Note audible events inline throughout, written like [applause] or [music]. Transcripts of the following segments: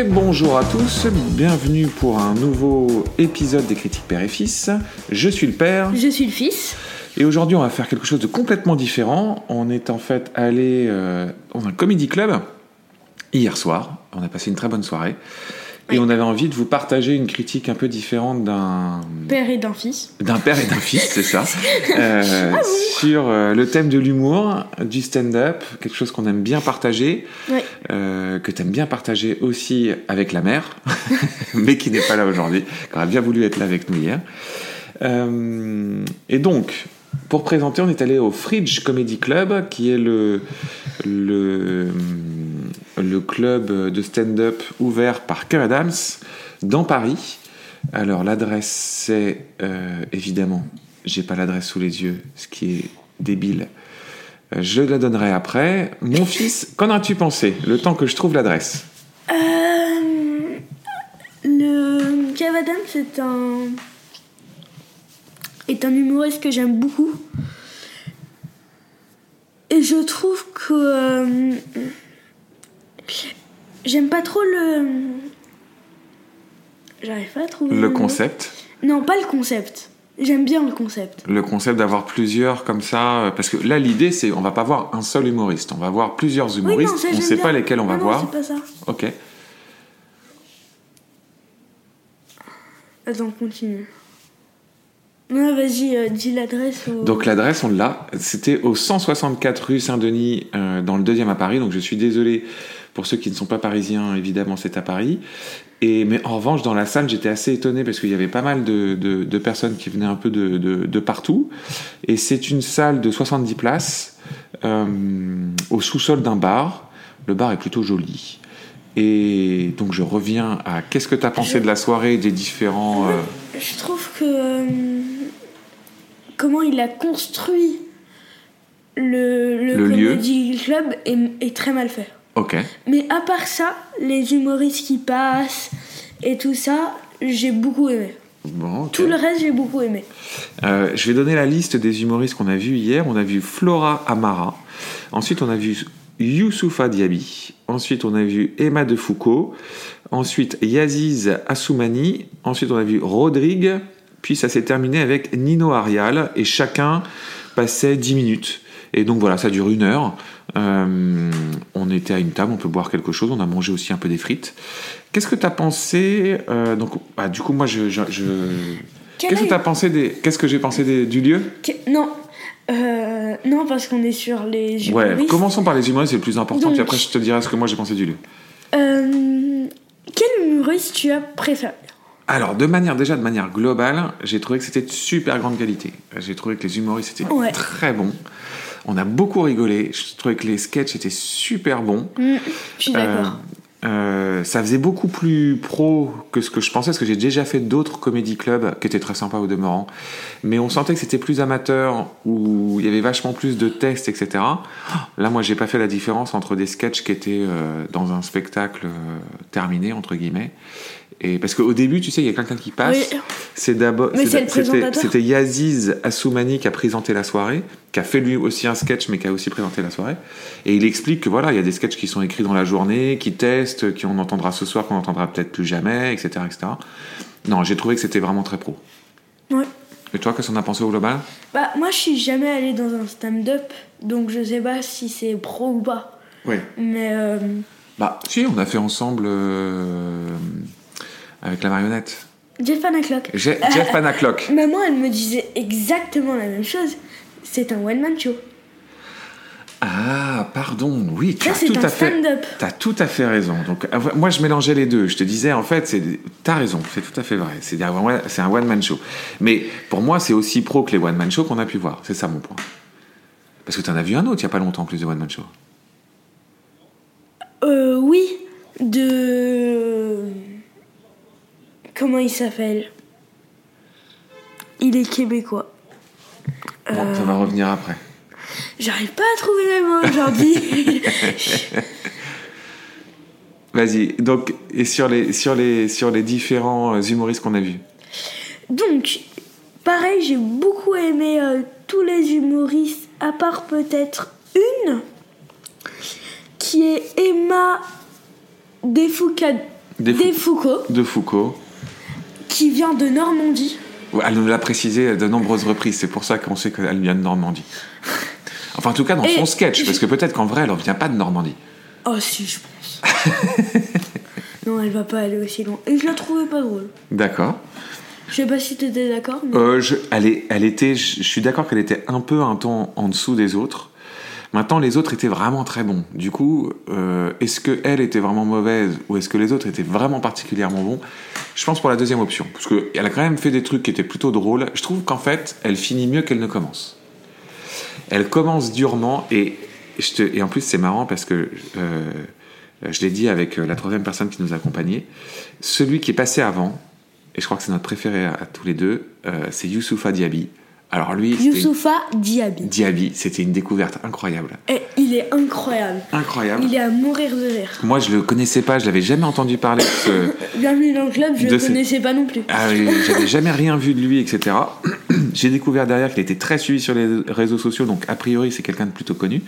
Et bonjour à tous, bienvenue pour un nouveau épisode des critiques père et fils. Je suis le père Je suis le fils. et aujourd'hui on va faire quelque chose de complètement différent. On est en fait allé euh, dans un comedy club hier soir, on a passé une très bonne soirée. Et on avait envie de vous partager une critique un peu différente d'un Père et d'un fils. d'un père et d'un fils, c'est ça, [laughs] euh, sur euh, le thème de l'humour, du stand-up, quelque chose qu'on aime bien partager, Ouais. euh, que tu aimes bien partager aussi avec la mère, [laughs] mais qui n'est pas là aujourd'hui, qui aurait bien voulu être là avec nous hier. Euh, et donc, pour présenter, on est allé au Fridge Comedy Club, qui est le, club de stand-up ouvert par Kev Adams dans Paris. Alors, l'adresse, c'est euh, évidemment, j'ai pas l'adresse sous les yeux, ce qui est débile. Euh, Je la donnerai après. Mon fils, qu'en as-tu pensé Le temps que je trouve l'adresse? Euh, le Adams est un est un humoriste que j'aime beaucoup. Et je trouve que euh, j'aime pas trop le j'arrive pas à trouver Le concept? Non, pas le concept. J'aime bien le concept. Le concept d'avoir plusieurs comme ça. euh, Parce que là, l'idée, c'est on va pas voir un seul humoriste. On va voir plusieurs Oui, humoristes. non, ça, on sait bien. pas lesquels on va Non, non, voir. c'est pas ça. Ok. Attends, continue. Vas-y, euh, dis l'adresse. Donc l'adresse, on l'a. C'était au 164 rue Saint-Denis, euh, dans le deuxième à Paris. Donc je suis désolé pour ceux qui ne sont pas parisiens, évidemment, c'est à Paris. Et, mais en revanche, dans la salle, j'étais assez étonné parce qu'il y avait pas mal de, de- de personnes qui venaient un peu de, de- de partout. Et c'est une salle de 70 places euh, au sous-sol d'un bar. Le bar est plutôt joli. Et donc je reviens à qu'est-ce que tu as pensé Je- de la soirée, des différents... euh, Je trouve que euh, comment il a construit le, le, Le lieu. comedy club est, est très mal fait. Ok. Mais à part ça, les humoristes qui passent et tout ça, j'ai beaucoup aimé. Bon. Tout le reste, j'ai beaucoup aimé. Euh, je vais donner la liste des humoristes qu'on a vus hier. On a vu Flora Amara. Ensuite, on a vu Youssoufa Diaby. Ensuite, on a vu Emma de Foucault. Ensuite, Yaziz Assoumani. Ensuite, on a vu Rodrigue. Puis, ça s'est terminé avec Nino Arial. Et chacun passait 10 minutes. Et donc, voilà, ça dure une heure. Euh, on était à une table, on peut boire quelque chose. On a mangé aussi un peu des frites. Qu'est-ce que tu as pensé euh, Donc, bah, du coup, moi, je. je- je- Quel Qu'est-ce que tu as pensé des. Qu'est-ce que j'ai pensé des- du lieu? Que- Non, Euh, non, parce qu'on est sur les Ouais, humoristes. commençons par les humoristes, c'est le plus important, Donc- puis après je te dirai ce que moi j'ai pensé du lieu. Euh, quel humoriste tu as préféré? Alors, de manière, déjà de manière globale, j'ai trouvé que c'était de super grande qualité. J'ai trouvé que les humoristes étaient Ouais. très bons. On a beaucoup rigolé. Je trouvais que les sketchs étaient super bons. Hmm, Je suis d'accord. Euh, euh, ça faisait beaucoup plus pro que ce que je pensais, parce que j'ai déjà fait d'autres comédie clubs qui étaient très sympas au demeurant. Mais on sentait que c'était plus amateur, où il y avait vachement plus de tests, etc. Là, moi, j'ai pas fait la différence entre des sketchs qui étaient euh, dans un spectacle euh, terminé, entre guillemets. Et parce qu'au début, tu sais, il y a quelqu'un qui passe. Oui. C'est d'abord. Mais c'est le c'était- présentateur. C'était Yaziz Assoumani qui a présenté la soirée, qui a fait lui aussi un sketch, mais qui a aussi présenté la soirée. Et il explique que voilà, il y a des sketchs qui sont écrits dans la journée, qui testent, qui on entendra ce soir, qu'on entendra peut-être plus jamais, etc., etc. Non, j'ai trouvé que c'était vraiment très pro. Ouais. Et toi, qu'est-ce qu'on a pensé au global? Bah, moi, je suis jamais allée dans un stand-up, donc je sais pas si c'est pro ou pas. Oui. Mais euh, Bah, si, on a fait ensemble euh, avec la marionnette. Jeff Panaclock. Je- Jeff Panaclock. [laughs] Maman, elle me disait exactement la même chose. C'est un one-man show. Ah, pardon, oui, tu as tout un à fait. T'as tout à fait raison. Donc, euh, moi, je mélangeais les deux. Je te disais, en fait, c'est, t'as raison, c'est tout à fait vrai. C'est, un one-man show. Mais pour moi, c'est aussi pro que les one-man shows qu'on a pu voir. C'est ça mon point. Parce que t'en as vu un autre il y a pas longtemps, en plus de one-man show. Euh, oui. De. Comment il s'appelle? Il est québécois. Bon, ça va revenir après. J'arrive pas à trouver mes mots aujourd'hui. [laughs] Vas-y. Donc, et sur les, sur les, sur les différents euh, humoristes qu'on a vus? Donc, pareil, j'ai beaucoup aimé euh, tous les humoristes, à part peut-être une, qui est Emma Defouca- Des, des Fou- Foucault, de Foucault. Qui vient de Normandie. Elle nous l'a précisé de nombreuses reprises, c'est pour ça qu'on sait qu'elle vient de Normandie. [laughs] Enfin, en tout cas, dans Et- son sketch, parce que peut-être qu'en vrai, elle ne vient pas de Normandie. Oh si, je pense. [laughs] non, elle va pas aller aussi loin. Et je la trouvais pas drôle. D'accord. Je sais pas si t'étais d'accord, mais... Euh, je, elle, est- elle était, je suis d'accord qu'elle était un peu un ton en dessous des autres. Maintenant, les autres étaient vraiment très bons. Du coup, euh, est-ce que elle était vraiment mauvaise ou est-ce que les autres étaient vraiment particulièrement bons? Je pense pour la deuxième option, parce qu'elle a quand même fait des trucs qui étaient plutôt drôles. Je trouve qu'en fait, elle finit mieux qu'elle ne commence. Elle commence durement et, et en plus c'est marrant parce que euh, je l'ai dit avec euh, la troisième personne qui nous accompagnait. Celui qui est passé avant, et je crois que c'est notre préféré à, tous les deux, c'est Youssoufa Diaby. Alors lui, Youssoufa Diaby. Diaby, c'était une découverte incroyable. Et il est incroyable. Incroyable. Il est à mourir de rire. Moi, je le connaissais pas, je l'avais jamais entendu parler de ce. [coughs] Bienvenue dans le club, je De le connaissais pas non plus. Ah oui, j'avais jamais rien vu de lui, etc. [coughs] J'ai découvert derrière qu'il était très suivi sur les réseaux sociaux, donc a priori c'est quelqu'un de plutôt connu.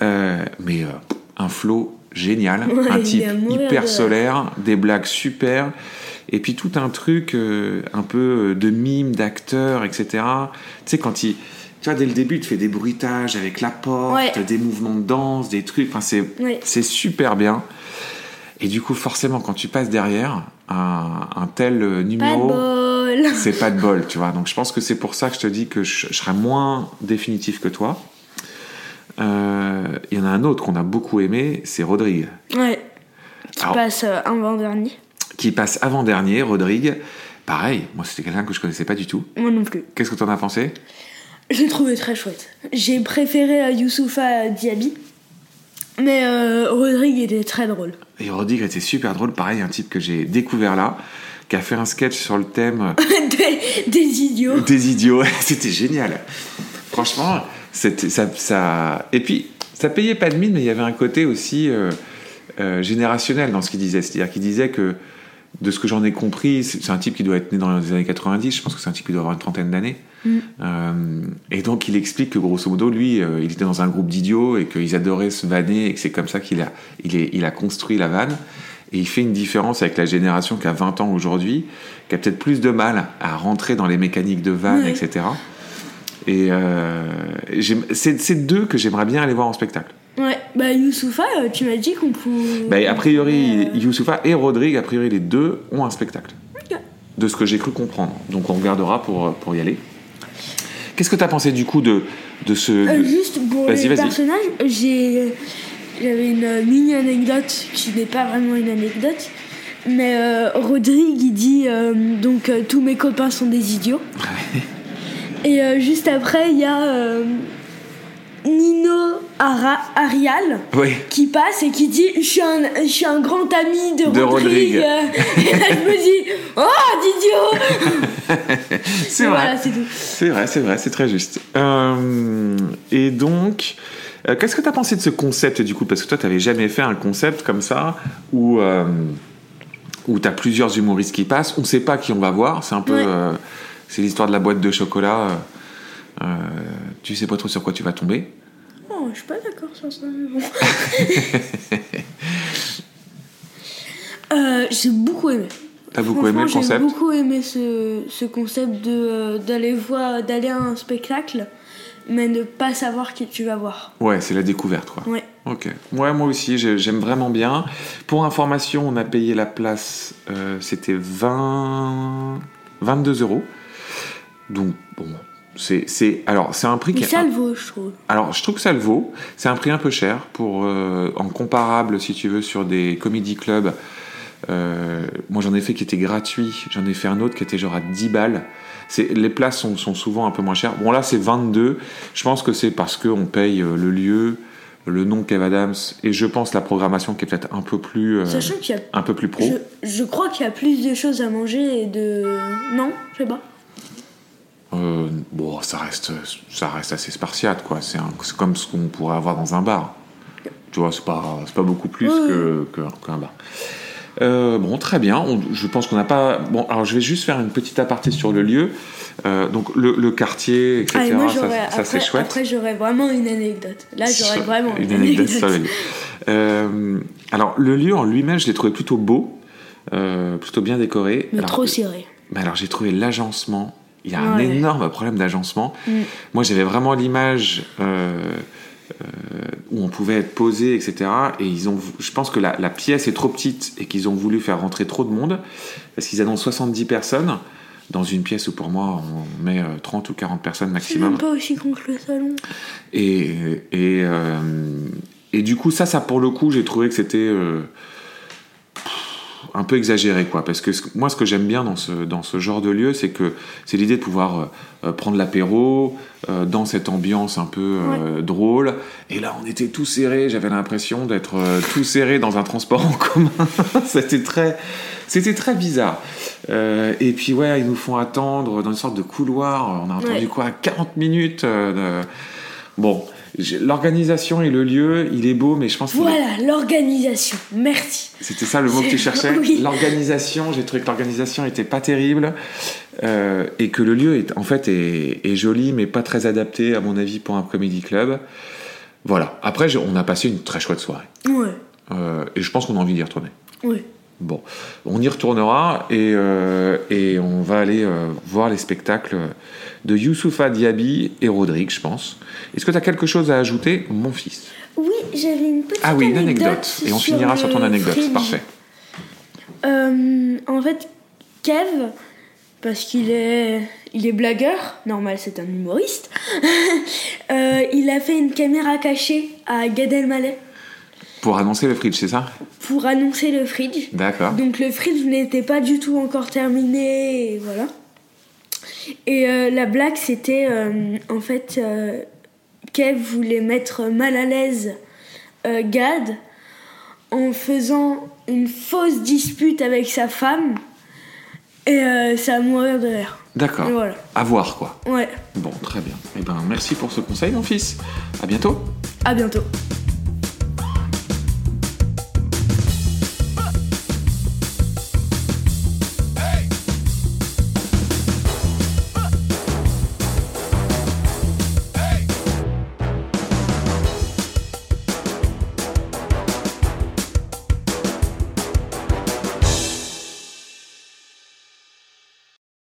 Euh, mais euh, un flow génial, [laughs] Ouais, un type de hyper solaire, des blagues super, et puis tout un truc euh, un peu de mime, d'acteur, etc. Tu sais, quand il. Tu vois, dès le début, il te fait des bruitages avec la porte, Ouais. des mouvements de danse, des trucs. Enfin, c'est Ouais. super bien. Et du coup, forcément, quand tu passes derrière un, un tel euh, Pas de numéro, bol. c'est pas de bol, tu vois. [laughs] Donc je pense que c'est pour ça que je te dis que je, je serai moins définitif que toi. Euh, Il y en a un autre qu'on a beaucoup aimé, c'est Rodrigue, Ouais. Qui Alors- passe euh, avant-dernier. qui passe avant-dernier. Rodrigue, pareil, moi c'était quelqu'un que je connaissais pas du tout. Moi non plus. Qu'est-ce que t'en as pensé? Je l'ai trouvé très chouette. J'ai préféré euh, Youssoufa Diaby. Mais euh, Rodrigue était très drôle. Et Rodrigue était super drôle, pareil, un type que j'ai découvert là, qui a fait un sketch sur le thème [laughs] des, des idiots. des idiots. [laughs] C'était génial. Franchement, ça, ça. Et puis, ça payait pas de mine, mais il y avait un côté aussi euh, euh, générationnel dans ce qu'il disait. C'est-à-dire qu'il disait que, de ce que j'en ai compris, c'est un type qui doit être né dans les années 90. Je pense que c'est un type qui doit avoir une trentaine d'années. Mm. Euh, et donc, il explique que grosso modo, lui, il était dans un groupe d'idiots et qu'ils adoraient se vanner et que c'est comme ça qu'il a, il est, il a construit la vanne. Et il fait une différence avec la génération qui a 20 ans aujourd'hui, qui a peut-être plus de mal à rentrer dans les mécaniques de vanne, etc. Et euh, j'aime- c'est deux que j'aimerais bien aller voir en spectacle. Ouais, bah Youssoufa, euh, tu m'as dit qu'on pouvait. Bah, a priori, Euh, Youssoufa et Rodrigue, a priori, les deux ont un spectacle. Ok. De ce que j'ai cru comprendre. Donc on regardera pour, pour y aller. Qu'est-ce que tu as pensé du coup de, de ce. Euh, juste pour personnages, j'ai j'avais une mini anecdote qui n'est pas vraiment une anecdote, mais euh, Rodrigue il dit euh, donc tous mes copains sont des idiots. [laughs] Et euh, juste après il y a euh, Nino Ara- Arial Oui, qui passe et qui dit je suis un, je suis un grand ami de, De Rodrigue. Rodrigue. [laughs] Et là je me dis oh d'idiot. [laughs] c'est vrai. Voilà c'est vrai, c'est vrai, c'est très juste. Euh, et donc, qu'est-ce que tu as pensé de ce concept du coup? Parce que toi, tu n'avais jamais fait un concept comme ça où, où tu as plusieurs humoristes qui passent. On ne sait pas qui on va voir. C'est un peu. Ouais. C'est l'histoire de la boîte de chocolat. euh, euh, tu sais pas trop sur quoi tu vas tomber. Oh, je suis pas d'accord sur ça, mais bon. [laughs] Euh, j'ai beaucoup aimé. T'as beaucoup aimé le concept J'ai beaucoup aimé ce, ce concept de euh, d'aller voir, d'aller à un spectacle, mais ne pas savoir qui tu vas voir. Ouais, c'est la découverte quoi. Ouais. Ok. Ouais, moi aussi, j'ai- j'aime vraiment bien. Pour information, on a payé la place, euh, c'était 20... 22 euros. Donc, bon, c'est... c'est- Alors, c'est un prix qui Mais est... ça le vaut, je trouve. Alors, je trouve que ça le vaut. C'est un prix un peu cher pour... euh, en comparable, si tu veux, sur des comedy clubs. Euh, moi, j'en ai fait qui était gratuit. J'en ai fait un autre qui était genre à 10 balles. Les places sont, sont souvent un peu moins chères. Bon, là, c'est 22. Je pense que c'est parce qu'on paye euh, le lieu, le nom Kev Adams, et je pense la programmation qui est peut-être un peu plus, euh, Sachant qu'il y a. un peu plus pro. Je, je crois qu'il y a plus de choses à manger et de. Non, je sais pas. Euh, bon, ça reste, ça reste assez spartiate, quoi. C'est, comme ce qu'on pourrait avoir dans un bar. Tu vois, c'est pas, pas beaucoup plus que- qu'un bar. Euh, bon, très bien. On- je pense qu'on n'a pas. Bon, alors je vais juste faire une petite aparté sur le lieu. Euh, donc le, le quartier, etc. Ah, et moi, ça, c'est chouette. après, j'aurais vraiment une anecdote. Là, j'aurais vraiment une anecdote sur le lieu. Euh, alors le lieu en lui-même, je l'ai trouvé plutôt beau. plutôt bien décoré. Mais Alors, trop serré. mais alors j'ai trouvé l'agencement. Il y a un énorme problème d'agencement. Mm. Moi j'avais vraiment l'image euh, euh, où on pouvait être posé, etc. Et ils ont, je pense que la, la pièce est trop petite et qu'ils ont voulu faire rentrer trop de monde parce qu'ils annoncent 70 personnes dans une pièce où pour moi on met euh, 30 ou 40 personnes C'est maximum. même pas aussi con que le salon. Et, et, euh, et du coup, ça, ça pour le coup, j'ai trouvé que c'était euh, un peu exagéré, quoi. Parce que ce- moi, ce que j'aime bien dans ce, dans ce genre de lieu, c'est que c'est l'idée de pouvoir euh, euh, prendre l'apéro euh, dans cette ambiance un peu euh, drôle. Et là, on était tous serrés. J'avais l'impression d'être tous serrés dans un transport en [laughs] commun. c'était très, c'était très bizarre. Et puis ouais, ils nous font attendre dans une sorte de couloir. On a entendu Ouais. quoi? 40 minutes. de- Bon, l'organisation et le lieu, il est beau, mais je pense que Voilà, l'organisation. Merci. c'était ça le mot que tu cherchais. [laughs] Oui. L'organisation, j'ai trouvé que l'organisation était pas terrible euh, et que le lieu est en fait est, est joli, mais pas très adapté à mon avis pour un comédie club. Voilà. Après, on a passé une très chouette soirée Ouais, Euh, et je pense qu'on a envie d'y retourner. ouais. Bon, on y retournera et, euh, et on va aller euh, voir les spectacles de Youssoufa Diaby et Rodrigue, je pense. Est-ce que tu as quelque chose à ajouter, mon fils? Oui, j'avais une petite Ah oui, une anecdote. Et on finira sur ton anecdote. fridge. Parfait. Euh, en fait, Kev, parce qu'il est, il est blagueur, normal, c'est un humoriste, [laughs] il a fait une caméra cachée à Gad Elmaleh Pour annoncer le fridge, c'est ça pour annoncer le fridge. D'accord. Donc le fridge n'était pas du tout encore terminé, et voilà. Et euh, la blague, c'était euh, en fait, euh, Kev voulait mettre mal à l'aise Gad en faisant une fausse dispute avec sa femme. Et ça a mourir de rire. D'accord. Voilà. À voir, quoi. Ouais, Bon, très bien. Eh ben, merci pour ce conseil, mon fils. À bientôt. à bientôt.